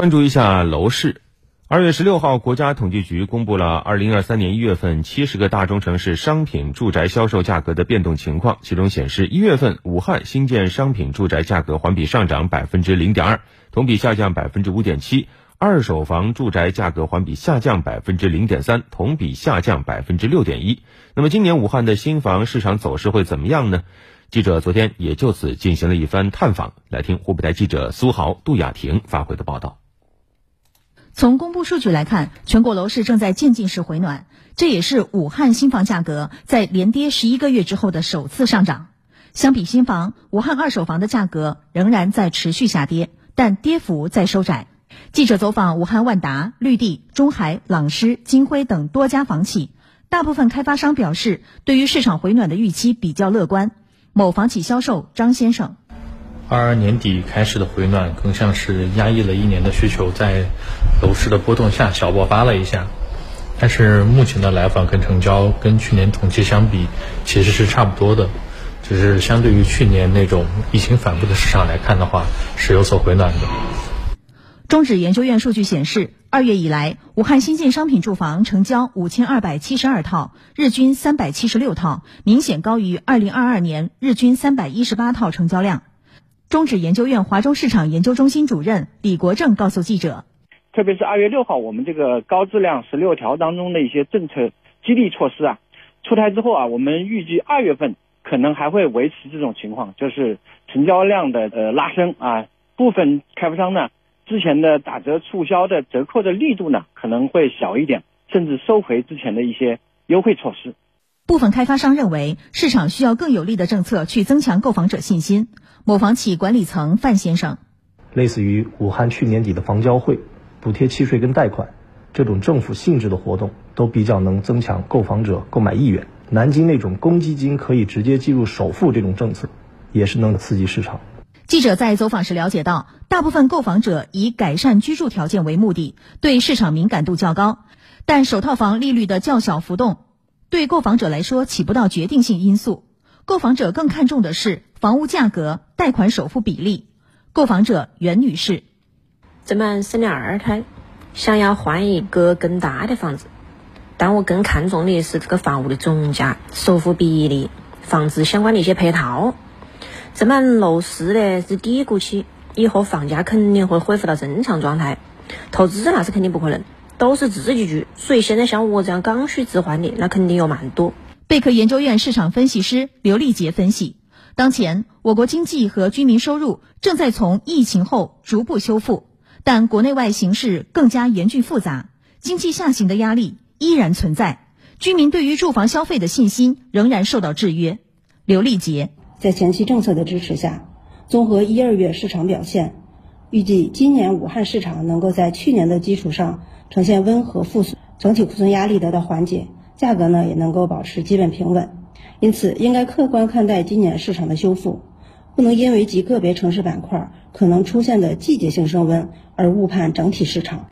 关注一下楼市。二月十六号，国家统计局公布了二零二三年一月份七十个大中城市商品住宅销售价格的变动情况。其中显示，一月份武汉新建商品住宅价格环比上涨百分之零点二，同比下降百分之五点七；二手房住宅价格环比下降百分之零点三，同比下降百分之六点一。那么，今年武汉的新房市场走势会怎么样呢？记者昨天也就此进行了一番探访，来听湖北台记者苏豪、杜雅婷发回的报道。从公布数据来看，全国楼市正在渐进式回暖，这也是武汉新房价格在连跌十一个月之后的首次上涨。相比新房，武汉二手房的价格仍然在持续下跌，但跌幅在收窄。记者走访武汉万达、绿地、中海、朗诗、金辉等多家房企，大部分开发商表示，对于市场回暖的预期比较乐观。某房企销售张先生。二二年底开始的回暖，更像是压抑了一年的需求，在楼市的波动下小爆发了一下。但是目前的来访跟成交跟去年同期相比，其实是差不多的，只是相对于去年那种疫情反复的市场来看的话，是有所回暖的。中指研究院数据显示，二月以来，武汉新建商品住房成交五千二百七十二套，日均三百七十六套，明显高于二零二二年日均三百一十八套成交量。中指研究院华中市场研究中心主任李国正告诉记者：“特别是二月六号，我们这个高质量十六条当中的一些政策激励措施啊，出台之后啊，我们预计二月份可能还会维持这种情况，就是成交量的呃拉升啊。部分开发商呢，之前的打折促销的折扣的力度呢可能会小一点，甚至收回之前的一些优惠措施。部分开发商认为，市场需要更有力的政策去增强购房者信心。”某房企管理层范先生，类似于武汉去年底的房交会、补贴契税跟贷款这种政府性质的活动，都比较能增强购房者购买意愿。南京那种公积金可以直接计入首付这种政策，也是能刺激市场。记者在走访时了解到，大部分购房者以改善居住条件为目的，对市场敏感度较高，但首套房利率的较小浮动，对购房者来说起不到决定性因素。购房者更看重的是房屋价格、贷款首付比例。购房者袁女士，咱们生了二胎，想要换一个更大的房子，但我更看重的是这个房屋的总价、首付比例、房子相关的一些配套。咱们楼市呢是低谷期，以后房价肯定会恢复到正常状态，投资那是肯定不可能，都是自己住，所以现在像我这样刚需置换的，那肯定有蛮多。贝壳研究院市场分析师刘丽杰分析，当前我国经济和居民收入正在从疫情后逐步修复，但国内外形势更加严峻复杂，经济下行的压力依然存在，居民对于住房消费的信心仍然受到制约。刘丽杰在前期政策的支持下，综合一二月市场表现，预计今年武汉市场能够在去年的基础上呈现温和复苏，整体库存压力得到缓解。价格呢也能够保持基本平稳，因此应该客观看待今年市场的修复，不能因为极个别城市板块可能出现的季节性升温而误判整体市场。